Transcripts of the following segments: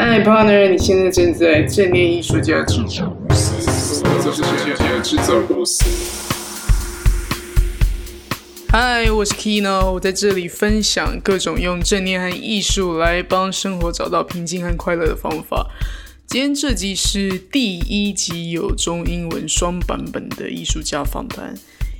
嗨，partner，你现在正在正念艺术家制造公司，这是艺术家制造公司。嗨，我是 Kino，我在这里分享各种用正念和艺术来帮生活找到平静和快乐的方法。今天这集是第一集，有中英文双版本的艺术家访谈。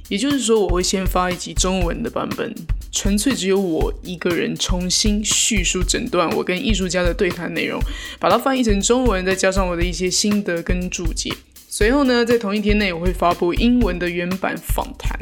也就是说，我会先发一集中文的版本，纯粹只有我一个人重新叙述整段我跟艺术家的对谈内容，把它翻译成中文，再加上我的一些心得跟注解。随后呢，在同一天内，我会发布英文的原版访谈。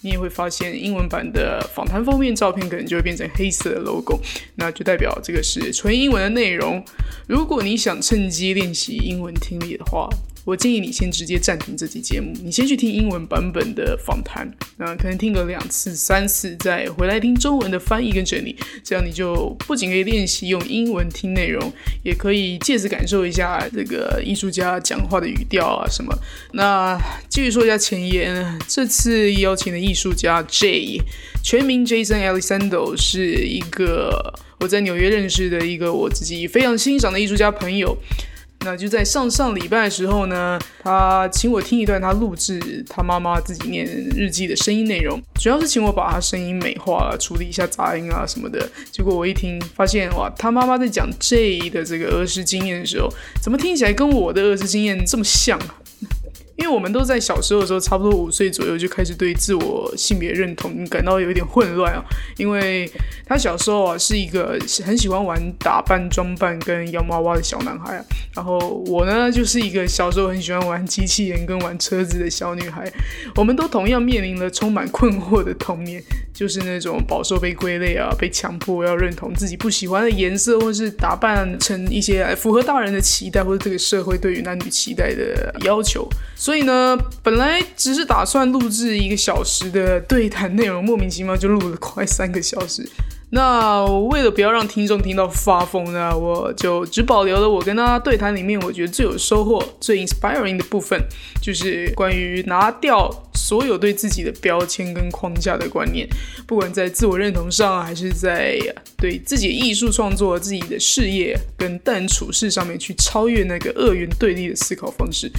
你也会发现，英文版的访谈封面照片可能就会变成黑色的 logo，那就代表这个是纯英文的内容。如果你想趁机练习英文听力的话，我建议你先直接暂停这期节目，你先去听英文版本的访谈，那可能听个两次、三次，再回来听中文的翻译跟整理，这样你就不仅可以练习用英文听内容，也可以借此感受一下这个艺术家讲话的语调啊什么。那继续说一下前言，这次邀请的艺术家 J，全名 Jason Alessandro，是一个我在纽约认识的一个我自己非常欣赏的艺术家朋友。那就在上上礼拜的时候呢，他请我听一段他录制他妈妈自己念日记的声音内容，主要是请我把他声音美化，处理一下杂音啊什么的。结果我一听，发现哇，他妈妈在讲 J 的这个儿时经验的时候，怎么听起来跟我的儿时经验这么像啊？因为我们都在小时候的时候，差不多五岁左右就开始对自我性别认同感到有一点混乱啊。因为他小时候啊是一个很喜欢玩打扮装扮跟洋娃娃的小男孩啊，然后我呢就是一个小时候很喜欢玩机器人跟玩车子的小女孩。我们都同样面临了充满困惑的童年，就是那种饱受被归类啊，被强迫要认同自己不喜欢的颜色，或是打扮成一些符合大人的期待或者这个社会对于男女期待的要求。所以呢，本来只是打算录制一个小时的对谈内容，莫名其妙就录了快三个小时。那为了不要让听众听到发疯呢，我就只保留了我跟他对谈里面我觉得最有收获、最 inspiring 的部分，就是关于拿掉所有对自己的标签跟框架的观念，不管在自我认同上，还是在对自己的艺术创作、自己的事业跟待人处事上面去超越那个二元对立的思考方式。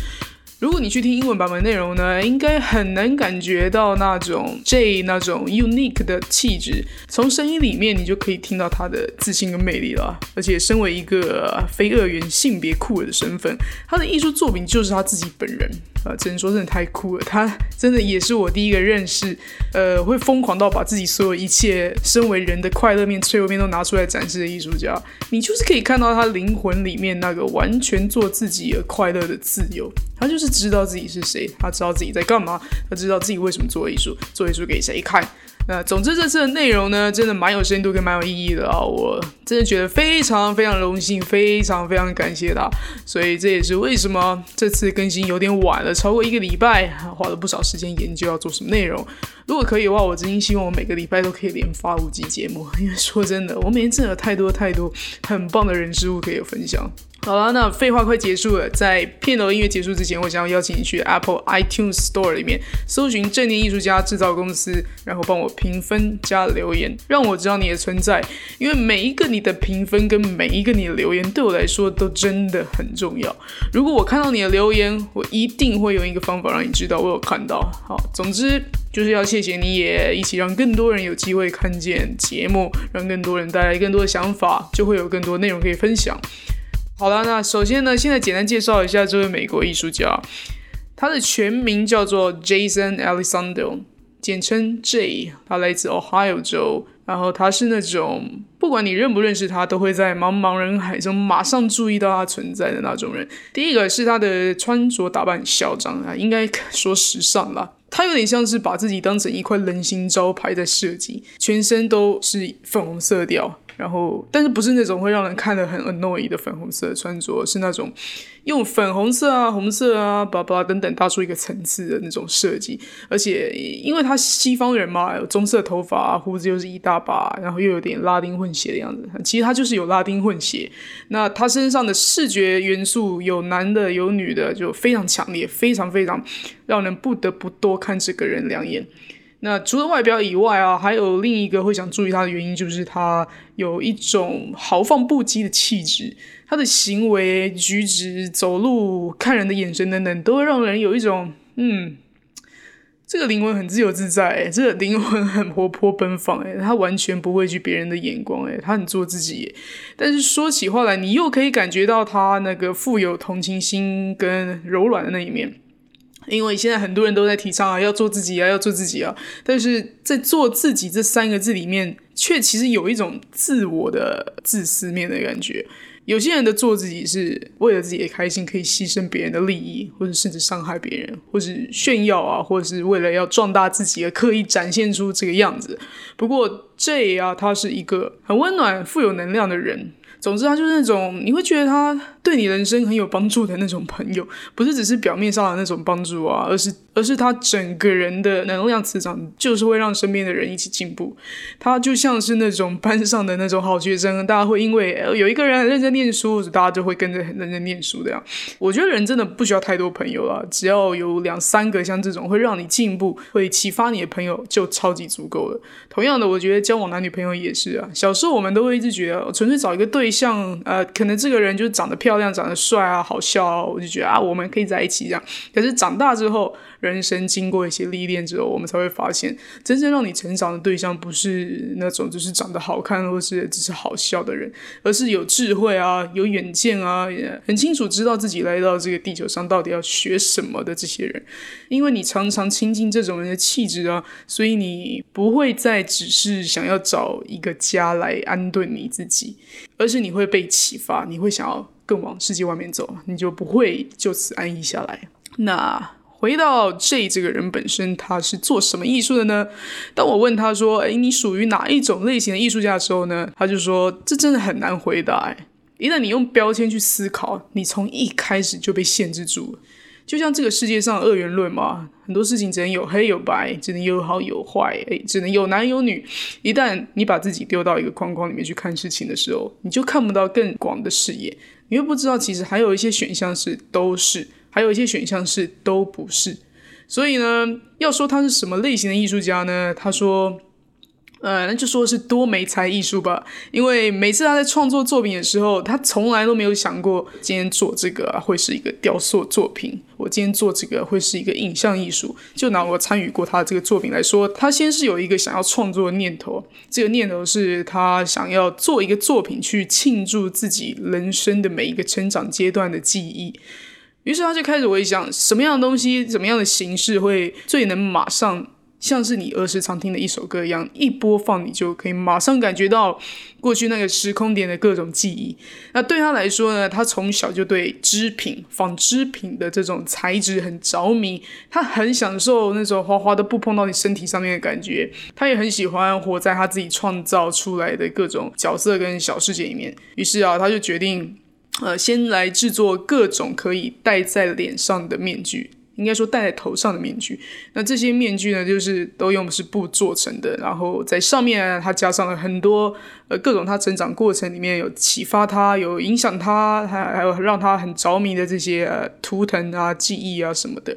如果你去听英文版本内容呢，应该很难感觉到那种 J 那种 unique 的气质，从声音里面你就可以听到他的自信跟魅力了。而且身为一个非二元性别酷儿的身份，他的艺术作品就是他自己本人啊，只能说真的太酷了。他真的也是我第一个认识，呃，会疯狂到把自己所有一切身为人的快乐面、脆弱面都拿出来展示的艺术家。你就是可以看到他灵魂里面那个完全做自己而快乐的自由，他就是。知道自己是谁，他知道自己在干嘛，他知道自己为什么做艺术，做艺术给谁看。那总之这次的内容呢，真的蛮有深度跟蛮有意义的啊！我真的觉得非常非常荣幸，非常非常感谢他。所以这也是为什么这次更新有点晚了，超过一个礼拜，花了不少时间研究要做什么内容。如果可以的话，我真心希望我每个礼拜都可以连发五集节目，因为说真的，我每天真的有太多太多很棒的人事物可以分享。好了，那废话快结束了。在片头音乐结束之前，我想要邀请你去 Apple iTunes Store 里面搜寻“正念艺术家制造公司”，然后帮我评分加留言，让我知道你的存在。因为每一个你的评分跟每一个你的留言，对我来说都真的很重要。如果我看到你的留言，我一定会用一个方法让你知道我有看到。好，总之就是要谢谢你也一起让更多人有机会看见节目，让更多人带来更多的想法，就会有更多内容可以分享。好了，那首先呢，现在简单介绍一下这位美国艺术家，他的全名叫做 Jason Alessandro，简称 J。他来自 Ohio 州，然后他是那种不管你认不认识他，都会在茫茫人海中马上注意到他存在的那种人。第一个是他的穿着打扮嚣张啊，应该说时尚啦。他有点像是把自己当成一块人形招牌在设计，全身都是粉红色调。然后，但是不是那种会让人看得很 annoy 的粉红色穿着，是那种用粉红色啊、红色啊、巴拉等等搭出一个层次的那种设计。而且，因为他西方人嘛，有棕色头发，胡子又是一大把，然后又有点拉丁混血的样子。其实他就是有拉丁混血。那他身上的视觉元素有男的有女的，就非常强烈，非常非常让人不得不多看这个人两眼。那除了外表以外啊，还有另一个会想注意他的原因，就是他有一种豪放不羁的气质，他的行为举止、走路、看人的眼神等等，都会让人有一种嗯。这个灵魂很自由自在，这个灵魂很活泼奔放，哎，他完全不畏惧别人的眼光，哎，他很做自己。但是说起话来，你又可以感觉到他那个富有同情心跟柔软的那一面。因为现在很多人都在提倡啊，要做自己啊，要做自己啊。但是在做自己这三个字里面，却其实有一种自我的自私面的感觉。有些人的做自己是为了自己的开心，可以牺牲别人的利益，或者甚至伤害别人，或是炫耀啊，或者是为了要壮大自己而刻意展现出这个样子。不过 J 啊，他是一个很温暖、富有能量的人。总之，他就是那种你会觉得他对你人生很有帮助的那种朋友，不是只是表面上的那种帮助啊，而是而是他整个人的能量磁场就是会让身边的人一起进步。他就像是那种班上的那种好学生，大家会因为有一个人认真念书，大家就会跟着很认真念书的样。我觉得人真的不需要太多朋友啊，只要有两三个像这种会让你进步、会启发你的朋友，就超级足够了。同样的，我觉得交往男女朋友也是啊。小时候我们都会一直觉得，纯粹找一个对。像呃，可能这个人就是长得漂亮、长得帅啊，好笑，我就觉得啊，我们可以在一起这样。可是长大之后，人生经过一些历练之后，我们才会发现，真正让你成长的对象不是那种就是长得好看或是只是好笑的人，而是有智慧啊、有远见啊，很清楚知道自己来到这个地球上到底要学什么的这些人。因为你常常亲近这种人的气质啊，所以你不会再只是想要找一个家来安顿你自己，而是你会被启发，你会想要更往世界外面走，你就不会就此安逸下来。那回到 J 这个人本身，他是做什么艺术的呢？当我问他说：“诶，你属于哪一种类型的艺术家？”的时候呢，他就说：“这真的很难回答。一旦你用标签去思考，你从一开始就被限制住了。就像这个世界上二元论嘛，很多事情只能有黑有白，只能有好有坏，诶，只能有男有女。一旦你把自己丢到一个框框里面去看事情的时候，你就看不到更广的视野，你又不知道其实还有一些选项是都是。”还有一些选项是都不是，所以呢，要说他是什么类型的艺术家呢？他说，呃，那就说是多媒材艺术吧。因为每次他在创作作品的时候，他从来都没有想过今天做这个会是一个雕塑作品，我今天做这个会是一个影像艺术。就拿我参与过他的这个作品来说，他先是有一个想要创作的念头，这个念头是他想要做一个作品去庆祝自己人生的每一个成长阶段的记忆。于是他就开始回想，什么样的东西，怎么样的形式会最能马上像是你儿时常听的一首歌一样，一播放你就可以马上感觉到过去那个时空点的各种记忆。那对他来说呢，他从小就对织品、纺织品的这种材质很着迷，他很享受那种滑滑的布碰到你身体上面的感觉。他也很喜欢活在他自己创造出来的各种角色跟小世界里面。于是啊，他就决定。呃，先来制作各种可以戴在脸上的面具，应该说戴在头上的面具。那这些面具呢，就是都用的是布做成的，然后在上面它加上了很多呃各种它成长过程里面有启发它、有影响它，还还有让它很着迷的这些呃图腾啊、记忆啊什么的。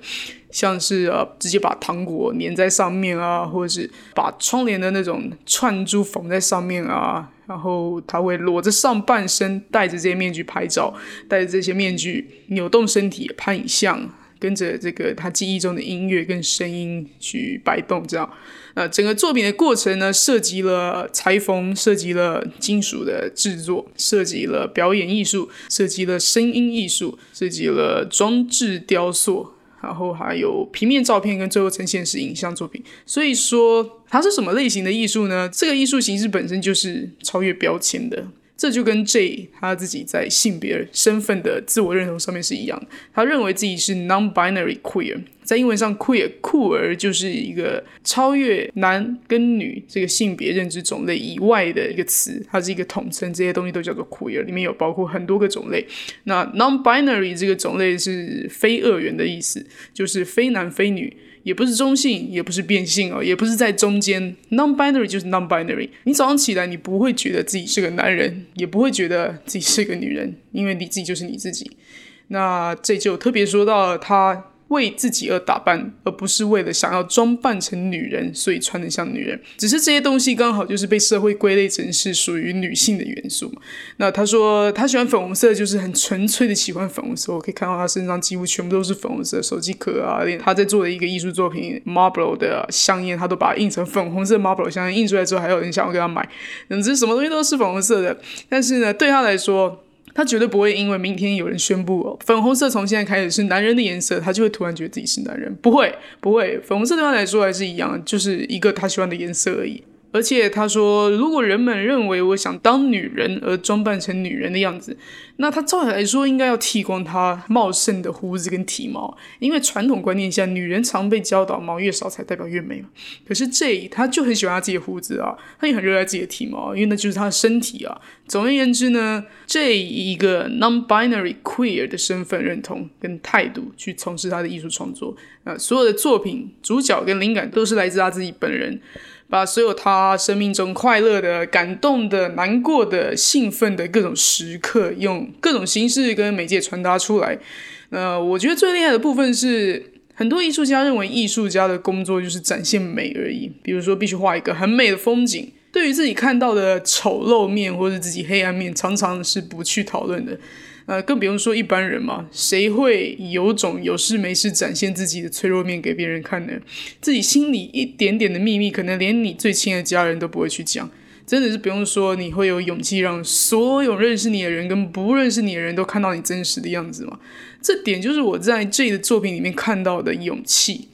像是呃，直接把糖果粘在上面啊，或者是把窗帘的那种串珠缝在上面啊，然后他会裸着上半身，戴着这些面具拍照，戴着这些面具扭动身体拍影像，跟着这个他记忆中的音乐跟声音去摆动，这样。呃，整个作品的过程呢，涉及了裁缝，涉及了金属的制作，涉及了表演艺术，涉及了声音艺术，涉及了装置雕塑。然后还有平面照片，跟最后呈现是影像作品。所以说，它是什么类型的艺术呢？这个艺术形式本身就是超越标签的。这就跟 J 他自己在性别身份的自我认同上面是一样的。他认为自己是 non-binary queer，在英文上 queer 酷儿就是一个超越男跟女这个性别认知种类以外的一个词，它是一个统称，这些东西都叫做 queer，里面有包括很多个种类。那 non-binary 这个种类是非二元的意思，就是非男非女。也不是中性，也不是变性哦，也不是在中间，non-binary 就是 non-binary。你早上起来，你不会觉得自己是个男人，也不会觉得自己是个女人，因为你自己就是你自己。那这就特别说到他为自己而打扮，而不是为了想要装扮成女人，所以穿得像女人。只是这些东西刚好就是被社会归类成是属于女性的元素。那他说他喜欢粉红色，就是很纯粹的喜欢粉红色。我可以看到他身上几乎全部都是粉红色，手机壳啊，连他在做的一个艺术作品 Marble 的香烟，他都把它印成粉红色 Marble 香烟印出来之后，还有人想要给他买。总之什么东西都是粉红色的，但是呢，对他来说。他绝对不会因为明天有人宣布哦，粉红色从现在开始是男人的颜色，他就会突然觉得自己是男人。不会，不会，粉红色对他来说还是一样，就是一个他喜欢的颜色而已。而且他说，如果人们认为我想当女人而装扮成女人的样子，那他照理来说应该要剃光他茂盛的胡子跟体毛，因为传统观念下，女人常被教导毛越少才代表越美。可是这他就很喜欢他自己的胡子啊，他也很热爱自己的体毛，因为那就是他的身体啊。总而言之呢，这一个 non-binary queer 的身份认同跟态度去从事他的艺术创作，啊，所有的作品主角跟灵感都是来自他自己本人。把所有他生命中快乐的、感动的、难过的、兴奋的各种时刻，用各种形式跟媒介传达出来。呃，我觉得最厉害的部分是，很多艺术家认为艺术家的工作就是展现美而已。比如说，必须画一个很美的风景，对于自己看到的丑陋面或者自己黑暗面，常常是不去讨论的。呃，更不用说一般人嘛，谁会有种有事没事展现自己的脆弱面给别人看呢？自己心里一点点的秘密，可能连你最亲的家人都不会去讲。真的是不用说，你会有勇气让所有认识你的人跟不认识你的人都看到你真实的样子吗？这点就是我在这的作品里面看到的勇气。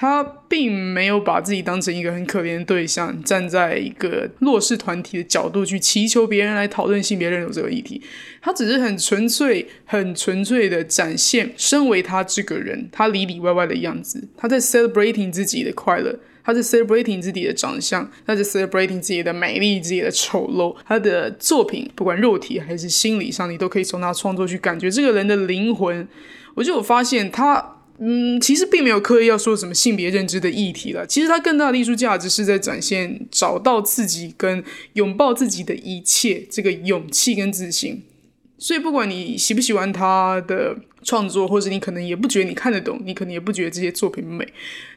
他并没有把自己当成一个很可怜的对象，站在一个弱势团体的角度去祈求别人来讨论性别认同这个议题。他只是很纯粹、很纯粹的展现身为他这个人，他里里外外的样子。他在 celebrating 自己的快乐，他在 celebrating 自己的长相，他在 celebrating 自己的美丽、自己的丑陋。他的作品，不管肉体还是心理上，你都可以从他创作去感觉这个人的灵魂。我就有发现他。嗯，其实并没有刻意要说什么性别认知的议题了。其实它更大的艺术价值是在展现找到自己跟拥抱自己的一切这个勇气跟自信。所以不管你喜不喜欢他的创作，或者你可能也不觉得你看得懂，你可能也不觉得这些作品美，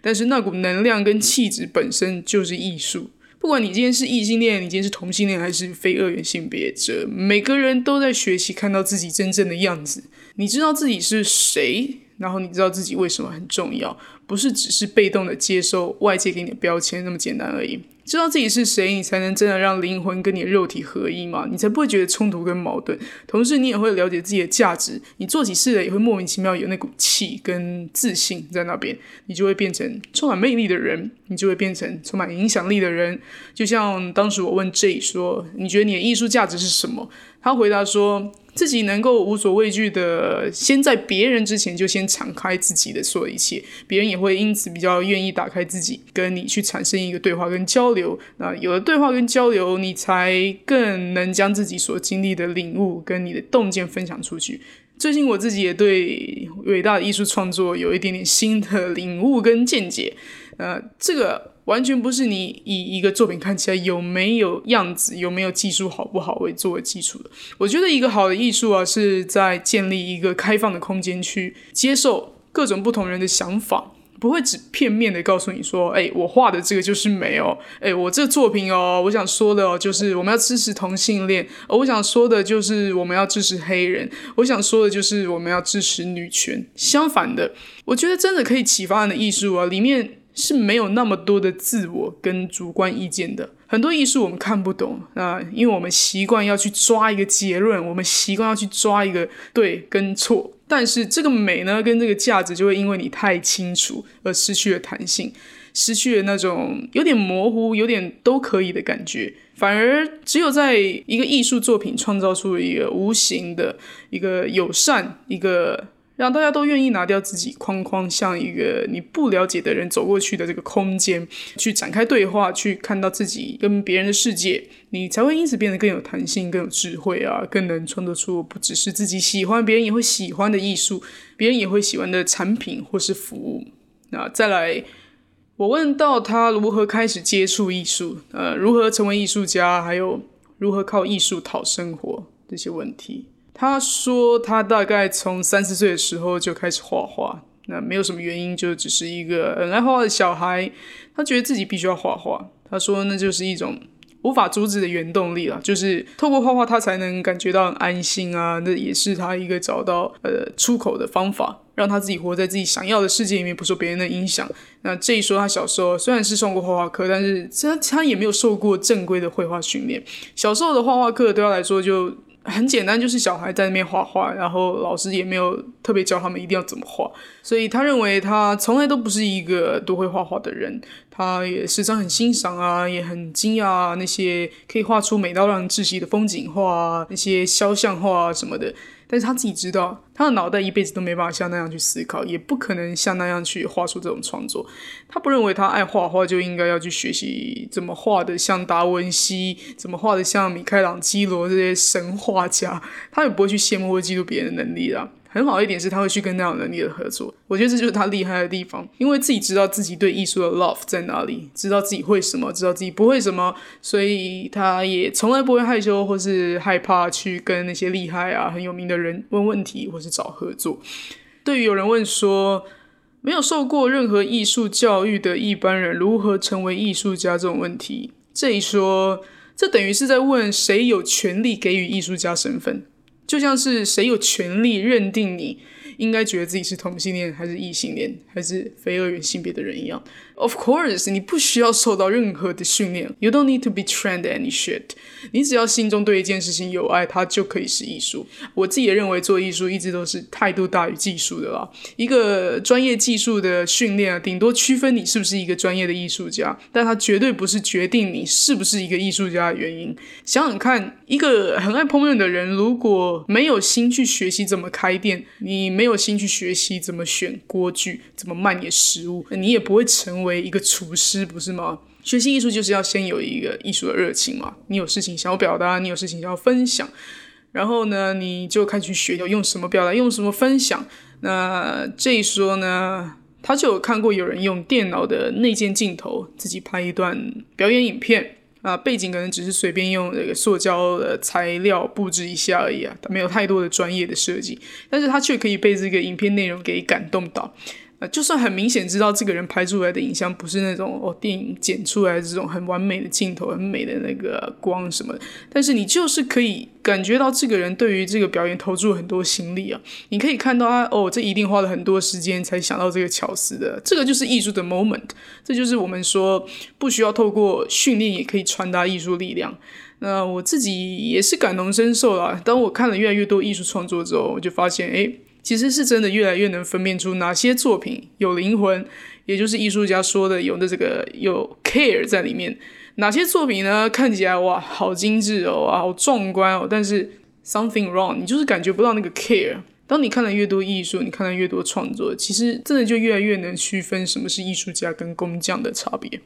但是那股能量跟气质本身就是艺术。不管你今天是异性恋，你今天是同性恋，还是非二元性别者，每个人都在学习看到自己真正的样子。你知道自己是谁？然后你知道自己为什么很重要，不是只是被动的接受外界给你的标签那么简单而已。知道自己是谁，你才能真的让灵魂跟你的肉体合一嘛？你才不会觉得冲突跟矛盾。同时，你也会了解自己的价值，你做起事来也会莫名其妙有那股气跟自信在那边，你就会变成充满魅力的人，你就会变成充满影响力的人。就像当时我问 J 说：“你觉得你的艺术价值是什么？”他回答说。自己能够无所畏惧的，先在别人之前就先敞开自己的所有一切，别人也会因此比较愿意打开自己，跟你去产生一个对话跟交流。那有了对话跟交流，你才更能将自己所经历的领悟跟你的洞见分享出去。最近我自己也对伟大的艺术创作有一点点新的领悟跟见解。呃，这个。完全不是你以一个作品看起来有没有样子、有没有技术好不好为作为基础的。我觉得一个好的艺术啊，是在建立一个开放的空间，去接受各种不同人的想法，不会只片面的告诉你说：“哎，我画的这个就是美哦，哎，我这作品哦，我想说的哦，就是我们要支持同性恋，我想说的就是我们要支持黑人，我想说的就是我们要支持女权。相反的，我觉得真的可以启发人的艺术啊，里面。是没有那么多的自我跟主观意见的。很多艺术我们看不懂啊，因为我们习惯要去抓一个结论，我们习惯要去抓一个对跟错。但是这个美呢，跟这个价值就会因为你太清楚而失去了弹性，失去了那种有点模糊、有点都可以的感觉。反而只有在一个艺术作品创造出一个无形的一个友善一个。让大家都愿意拿掉自己框框，向一个你不了解的人走过去的这个空间，去展开对话，去看到自己跟别人的世界，你才会因此变得更有弹性、更有智慧啊，更能创作出不只是自己喜欢、别人也会喜欢的艺术，别人也会喜欢的产品或是服务。那再来，我问到他如何开始接触艺术，呃，如何成为艺术家，还有如何靠艺术讨生活这些问题。他说，他大概从三四岁的时候就开始画画，那没有什么原因，就只是一个很爱画画的小孩，他觉得自己必须要画画。他说那就是一种无法阻止的原动力了，就是透过画画他才能感觉到安心啊。那也是他一个找到呃出口的方法，让他自己活在自己想要的世界里面，不受别人的影响。那这一说，他小时候虽然是上过画画课，但是他他也没有受过正规的绘画训练。小时候的画画课对他来说就。很简单，就是小孩在那边画画，然后老师也没有特别教他们一定要怎么画，所以他认为他从来都不是一个多会画画的人。他也时常很欣赏啊，也很惊讶那些可以画出美到让人窒息的风景画啊，那些肖像画啊什么的。但是他自己知道，他的脑袋一辈子都没办法像那样去思考，也不可能像那样去画出这种创作。他不认为他爱画画就应该要去学习怎么画的像达文西，怎么画的像米开朗基罗这些神画家。他也不会去羡慕或嫉妒别人的能力啦。很好一点是，他会去跟那样能力的合作。我觉得这就是他厉害的地方，因为自己知道自己对艺术的 love 在哪里，知道自己会什么，知道自己不会什么，所以他也从来不会害羞或是害怕去跟那些厉害啊、很有名的人问问题或是找合作。对于有人问说，没有受过任何艺术教育的一般人如何成为艺术家这种问题，这一说，这等于是在问谁有权利给予艺术家身份。就像是谁有权利认定你应该觉得自己是同性恋还是异性恋还是非二元性别的人一样。Of course，你不需要受到任何的训练。You don't need to be trained any shit。你只要心中对一件事情有爱，它就可以是艺术。我自己也认为做艺术一直都是态度大于技术的啦。一个专业技术的训练啊，顶多区分你是不是一个专业的艺术家，但它绝对不是决定你是不是一个艺术家的原因。想想看，一个很爱烹饪的人，如果没有心去学习怎么开店，你没有心去学习怎么选锅具，怎么卖你的食物，你也不会成。为一个厨师不是吗？学习艺术就是要先有一个艺术的热情嘛。你有事情想要表达，你有事情想要分享，然后呢，你就开始学，要用什么表达，用什么分享。那这一说呢，他就有看过有人用电脑的内建镜头自己拍一段表演影片啊，背景可能只是随便用这个塑胶的材料布置一下而已啊，他没有太多的专业的设计，但是他却可以被这个影片内容给感动到。就算很明显知道这个人拍出来的影像不是那种哦电影剪出来的这种很完美的镜头、很美的那个光什么，但是你就是可以感觉到这个人对于这个表演投注很多心力啊。你可以看到他哦，这一定花了很多时间才想到这个巧思的。这个就是艺术的 moment，这就是我们说不需要透过训练也可以传达艺术力量。那我自己也是感同身受啦。当我看了越来越多艺术创作之后，我就发现哎。其实是真的越来越能分辨出哪些作品有灵魂，也就是艺术家说的有的这个有 care 在里面。哪些作品呢？看起来哇，好精致哦，啊，好壮观哦，但是 something wrong，你就是感觉不到那个 care。当你看了越多艺术，你看了越多创作，其实真的就越来越能区分什么是艺术家跟工匠的差别。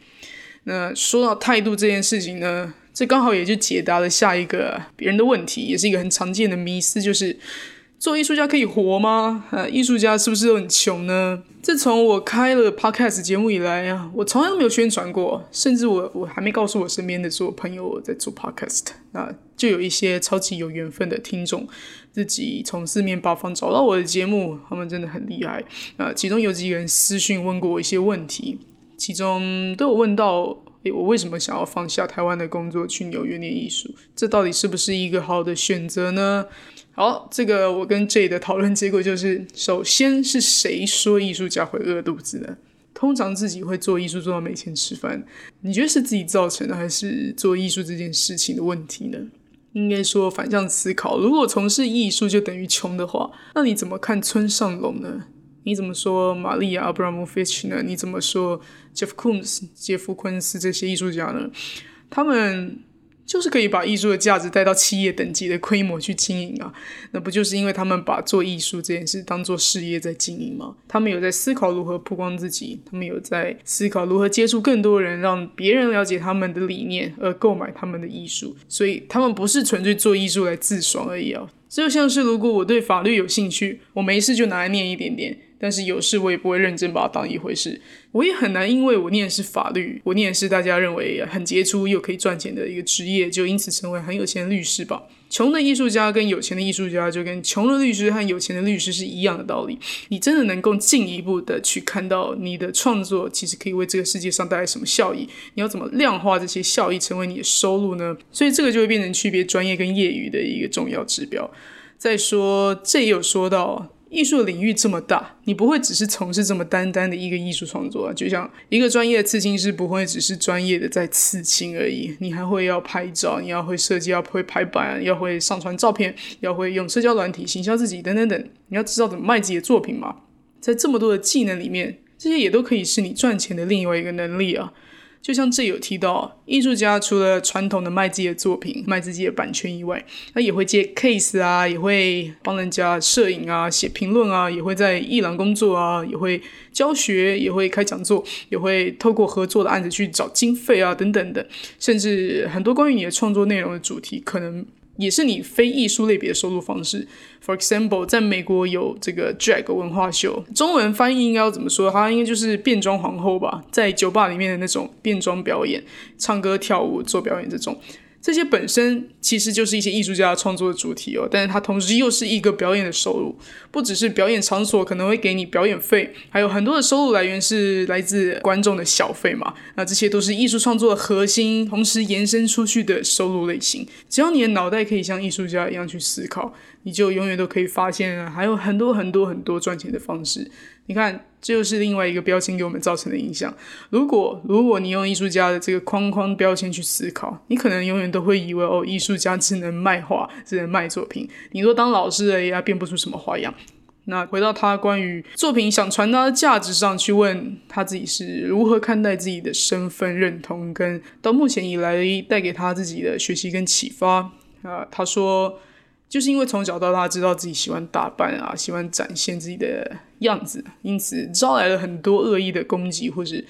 那说到态度这件事情呢，这刚好也就解答了下一个别人的问题，也是一个很常见的迷思，就是。做艺术家可以活吗？呃，艺术家是不是都很穷呢？自从我开了 podcast 节目以来啊，我从来都没有宣传过，甚至我我还没告诉我身边的所有朋友我在做 podcast 啊，就有一些超级有缘分的听众，自己从四面八方找到我的节目，他们真的很厉害啊。其中有几个人私讯问过我一些问题，其中都有问到，诶，我为什么想要放下台湾的工作去纽约念艺术？这到底是不是一个好的选择呢？好，这个我跟 J 的讨论结果就是：首先是谁说艺术家会饿肚子的？通常自己会做艺术做到没钱吃饭，你觉得是自己造成的，还是做艺术这件事情的问题呢？应该说反向思考，如果从事艺术就等于穷的话，那你怎么看村上隆呢？你怎么说玛丽亚·阿布拉莫菲奇呢？你怎么说 Jeff Koons、杰夫·昆斯这些艺术家呢？他们。就是可以把艺术的价值带到企业等级的规模去经营啊，那不就是因为他们把做艺术这件事当做事业在经营吗？他们有在思考如何曝光自己，他们有在思考如何接触更多人，让别人了解他们的理念而购买他们的艺术，所以他们不是纯粹做艺术来自爽而已啊。就像是如果我对法律有兴趣，我没事就拿来念一点点。但是有事我也不会认真把它当一回事。我也很难因为我念的是法律，我念的是大家认为很杰出又可以赚钱的一个职业，就因此成为很有钱的律师吧。穷的艺术家跟有钱的艺术家，就跟穷的律师和有钱的律师是一样的道理。你真的能够进一步的去看到你的创作其实可以为这个世界上带来什么效益？你要怎么量化这些效益成为你的收入呢？所以这个就会变成区别专业跟业余的一个重要指标。再说，这也有说到。艺术领域这么大，你不会只是从事这么单单的一个艺术创作啊。就像一个专业的刺青师，不会只是专业的在刺青而已，你还会要拍照，你要会设计，要会排版，要会上传照片，要会用社交软体行销自己，等等等。你要知道怎么卖自己的作品嘛。在这么多的技能里面，这些也都可以是你赚钱的另外一个能力啊。就像这有提到，艺术家除了传统的卖自己的作品、卖自己的版权以外，他也会接 case 啊，也会帮人家摄影啊、写评论啊，也会在艺廊工作啊，也会教学，也会开讲座，也会透过合作的案子去找经费啊，等等的，甚至很多关于你的创作内容的主题，可能。也是你非艺术类别的收入方式。For example，在美国有这个 drag 文化秀，中文翻译应该要怎么说？它应该就是变装皇后吧，在酒吧里面的那种变装表演，唱歌跳舞做表演这种。这些本身其实就是一些艺术家创作的主题哦，但是它同时又是一个表演的收入，不只是表演场所可能会给你表演费，还有很多的收入来源是来自观众的小费嘛。那这些都是艺术创作的核心，同时延伸出去的收入类型。只要你的脑袋可以像艺术家一样去思考，你就永远都可以发现还有很多很多很多赚钱的方式。你看，这就是另外一个标签给我们造成的影响。如果如果你用艺术家的这个框框标签去思考，你可能永远都会以为哦，艺术家只能卖画，只能卖作品。你若当老师而已，变不出什么花样。那回到他关于作品想传达的价值上去问他自己是如何看待自己的身份认同，跟到目前以来带给他自己的学习跟启发啊，他说。就是因为从小到大知道自己喜欢打扮啊，喜欢展现自己的样子，因此招来了很多恶意的攻击，或是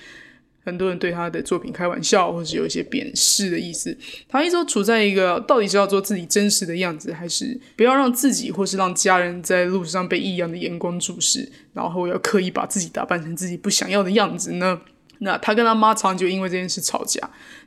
很多人对他的作品开玩笑，或是有一些贬视的意思。他一直处在一个到底是要做自己真实的样子，还是不要让自己或是让家人在路上被异样的眼光注视，然后要刻意把自己打扮成自己不想要的样子呢？那他跟他妈常就因为这件事吵架，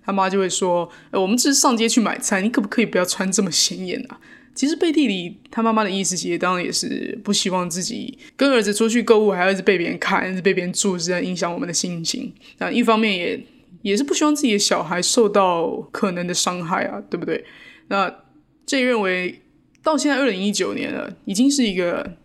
他妈就会说：“我们只是上街去买菜，你可不可以不要穿这么显眼啊？”其实背地里，他妈妈的意思其实当然也是不希望自己跟儿子出去购物，还要一直被别人看，一直被别人注视，影响我们的心情。那一方面也也是不希望自己的小孩受到可能的伤害啊，对不对？那这认为到现在二零一九年了，已经是一个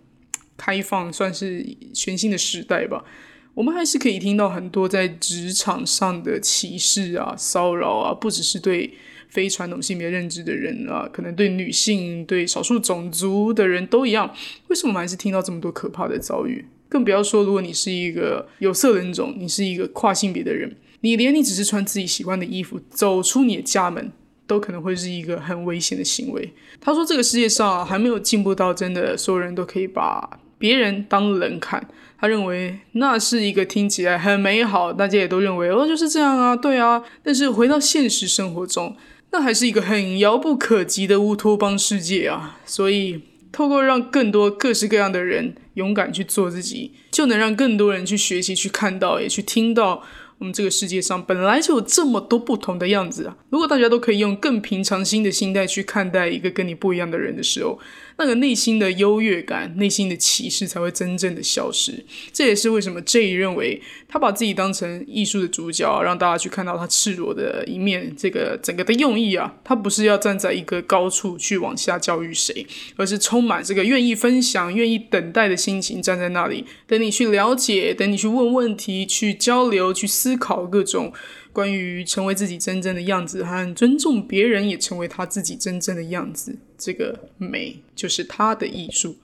开放，算是全新的时代吧。我们还是可以听到很多在职场上的歧视啊、骚扰啊，不只是对。非传统性别认知的人啊，可能对女性、对少数种族的人都一样。为什么我们还是听到这么多可怕的遭遇？更不要说，如果你是一个有色人种，你是一个跨性别的人，你连你只是穿自己喜欢的衣服走出你的家门，都可能会是一个很危险的行为。他说，这个世界上还没有进步到真的所有人都可以把别人当人看。他认为那是一个听起来很美好，大家也都认为哦就是这样啊，对啊。但是回到现实生活中。那还是一个很遥不可及的乌托邦世界啊！所以，透过让更多各式各样的人勇敢去做自己，就能让更多人去学习、去看到，也去听到。我们这个世界上本来就有这么多不同的样子啊！如果大家都可以用更平常心的心态去看待一个跟你不一样的人的时候，那个内心的优越感、内心的歧视才会真正的消失。这也是为什么 J 认为他把自己当成艺术的主角，让大家去看到他赤裸的一面。这个整个的用意啊，他不是要站在一个高处去往下教育谁，而是充满这个愿意分享、愿意等待的心情，站在那里等你去了解，等你去问问题、去交流、去。思考各种关于成为自己真正的样子和尊重别人也成为他自己真正的样子，这个美就是他的艺术。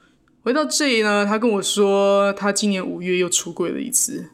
回到这里呢，他跟我说，他今年五月又出柜了一次。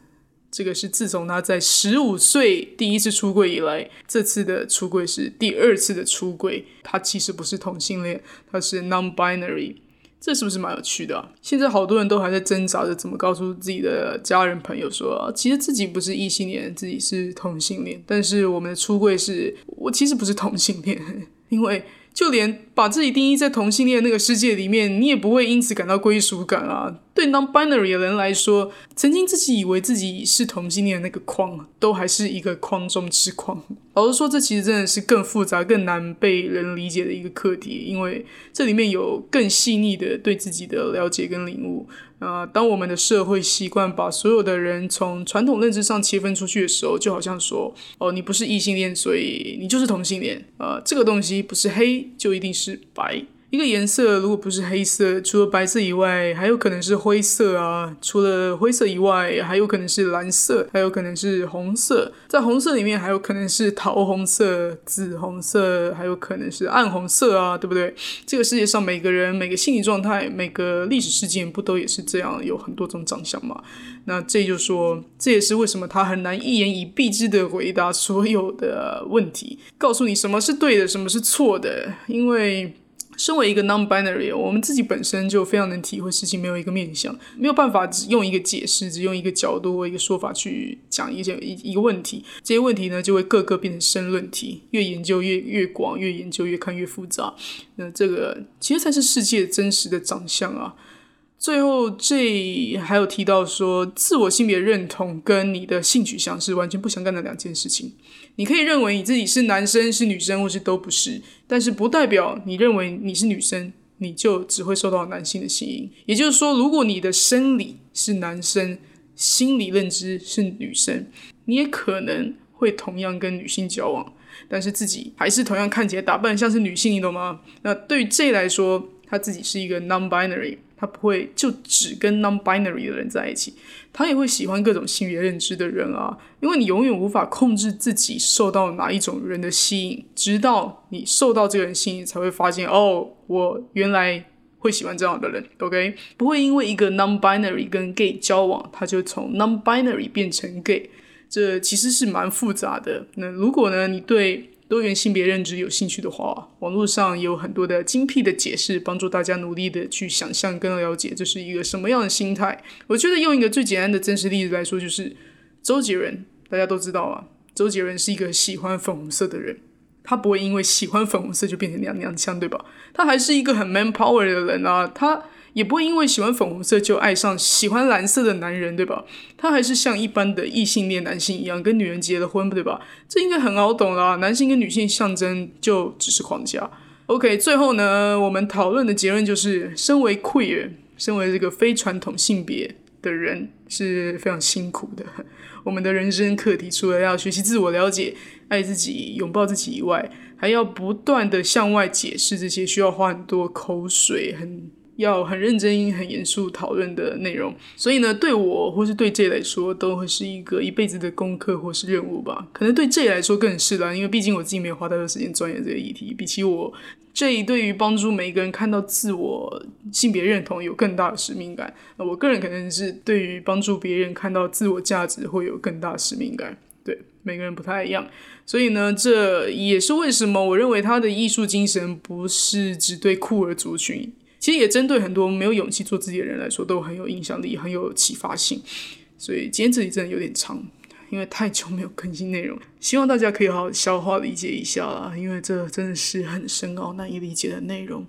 这个是自从他在十五岁第一次出柜以来，这次的出柜是第二次的出柜。他其实不是同性恋，他是 non-binary。这是不是蛮有趣的？现在好多人都还在挣扎着怎么告诉自己的家人朋友说，其实自己不是异性恋，自己是同性恋。但是我们的出柜是，我其实不是同性恋，因为就连把自己定义在同性恋那个世界里面，你也不会因此感到归属感啊。对 non-binary 的人来说，曾经自己以为自己是同性恋的那个框，都还是一个框中之框。老实说，这其实真的是更复杂、更难被人理解的一个课题，因为这里面有更细腻的对自己的了解跟领悟。呃，当我们的社会习惯把所有的人从传统认知上切分出去的时候，就好像说，哦，你不是异性恋，所以你就是同性恋。呃，这个东西不是黑就一定是白。一个颜色如果不是黑色，除了白色以外，还有可能是灰色啊。除了灰色以外，还有可能是蓝色，还有可能是红色。在红色里面，还有可能是桃红色、紫红色，还有可能是暗红色啊，对不对？这个世界上每个人、每个心理状态、每个历史事件，不都也是这样？有很多种长相嘛。那这就说，这也是为什么他很难一言以蔽之的回答所有的问题，告诉你什么是对的，什么是错的，因为。身为一个 non-binary，我们自己本身就非常能体会事情没有一个面向，没有办法只用一个解释，只用一个角度或一个说法去讲一件一一个问题。这些问题呢，就会个个变成申论题，越研究越越广，越研究越看越复杂。那这个其实才是世界真实的长相啊。最后，这还有提到说，自我性别认同跟你的性取向是完全不相干的两件事情。你可以认为你自己是男生、是女生，或是都不是，但是不代表你认为你是女生，你就只会受到男性的吸引。也就是说，如果你的生理是男生，心理认知是女生，你也可能会同样跟女性交往，但是自己还是同样看起来打扮像是女性，你懂吗？那对于 J 来说，他自己是一个 non-binary。他不会就只跟 non-binary 的人在一起，他也会喜欢各种性别认知的人啊。因为你永远无法控制自己受到哪一种人的吸引，直到你受到这个人吸引，才会发现哦，我原来会喜欢这样的人。OK，不会因为一个 non-binary 跟 gay 交往，他就从 non-binary 变成 gay，这其实是蛮复杂的。那如果呢，你对多元性别认知有兴趣的话，网络上有很多的精辟的解释，帮助大家努力的去想象跟了解这是一个什么样的心态。我觉得用一个最简单的真实例子来说，就是周杰伦，大家都知道啊，周杰伦是一个喜欢粉红色的人，他不会因为喜欢粉红色就变成娘娘腔，对吧？他还是一个很 man power 的人啊，他。也不会因为喜欢粉红色就爱上喜欢蓝色的男人，对吧？他还是像一般的异性恋男性一样，跟女人结了婚，对吧？这应该很好懂啦。男性跟女性象征就只是框架。OK，最后呢，我们讨论的结论就是，身为 queer，身为这个非传统性别的人是非常辛苦的。我们的人生课题除了要学习自我了解、爱自己、拥抱自己以外，还要不断的向外解释这些需要花很多口水很。要很认真、很严肃讨论的内容，所以呢，对我或是对 J 来说，都会是一个一辈子的功课或是任务吧。可能对 J 来说更是啦，因为毕竟我自己没有花太多时间钻研这个议题。比起我这一对于帮助每一个人看到自我性别认同有更大的使命感。那我个人可能是对于帮助别人看到自我价值会有更大使命感。对，每个人不太一样，所以呢，这也是为什么我认为他的艺术精神不是只对酷儿族群。其实也针对很多没有勇气做自己的人来说，都很有影响力，很有启发性。所以今天这里真的有点长，因为太久没有更新内容，希望大家可以好好消化理解一下啦。因为这真的是很深奥、难以理解的内容。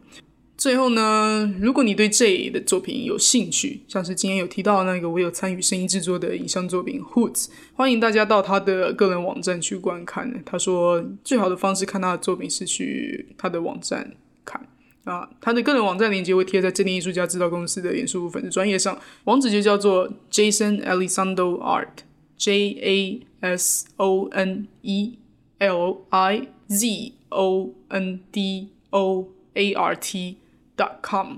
最后呢，如果你对这一的作品有兴趣，像是今天有提到那个我有参与声音制作的影像作品 Hoods，欢迎大家到他的个人网站去观看。他说最好的方式看他的作品是去他的网站看。啊，他的个人网站链接会贴在正定艺术家制造公司的脸书粉丝专业上，网址就叫做 jasonalisander Art，J A S O N E L I Z O N D O A R T dot com。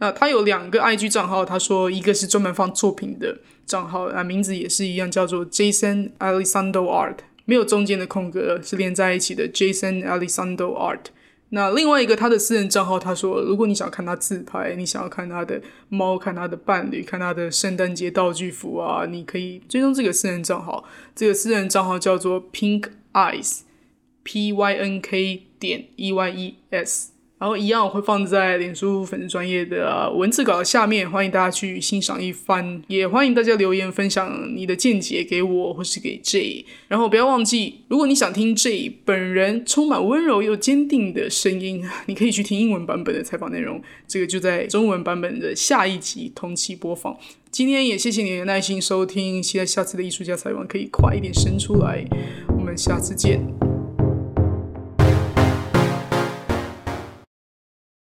那他有两个 IG 账号，他说一个是专门放作品的账号，啊，名字也是一样，叫做 jasonalisander Art，没有中间的空格，是连在一起的 jasonalisander Art。那另外一个他的私人账号，他说，如果你想看他自拍，你想要看他的猫，看他的伴侣，看他的圣诞节道具服啊，你可以追踪这个私人账号。这个私人账号叫做 Pink Eyes，P Y N K 点 E Y E S 然后一样会放在脸书粉丝专业的文字稿下面，欢迎大家去欣赏一番，也欢迎大家留言分享你的见解给我或是给 J。然后不要忘记，如果你想听 J 本人充满温柔又坚定的声音，你可以去听英文版本的采访内容，这个就在中文版本的下一集同期播放。今天也谢谢你的耐心收听，期待下次的艺术家采访可以快一点生出来。我们下次见。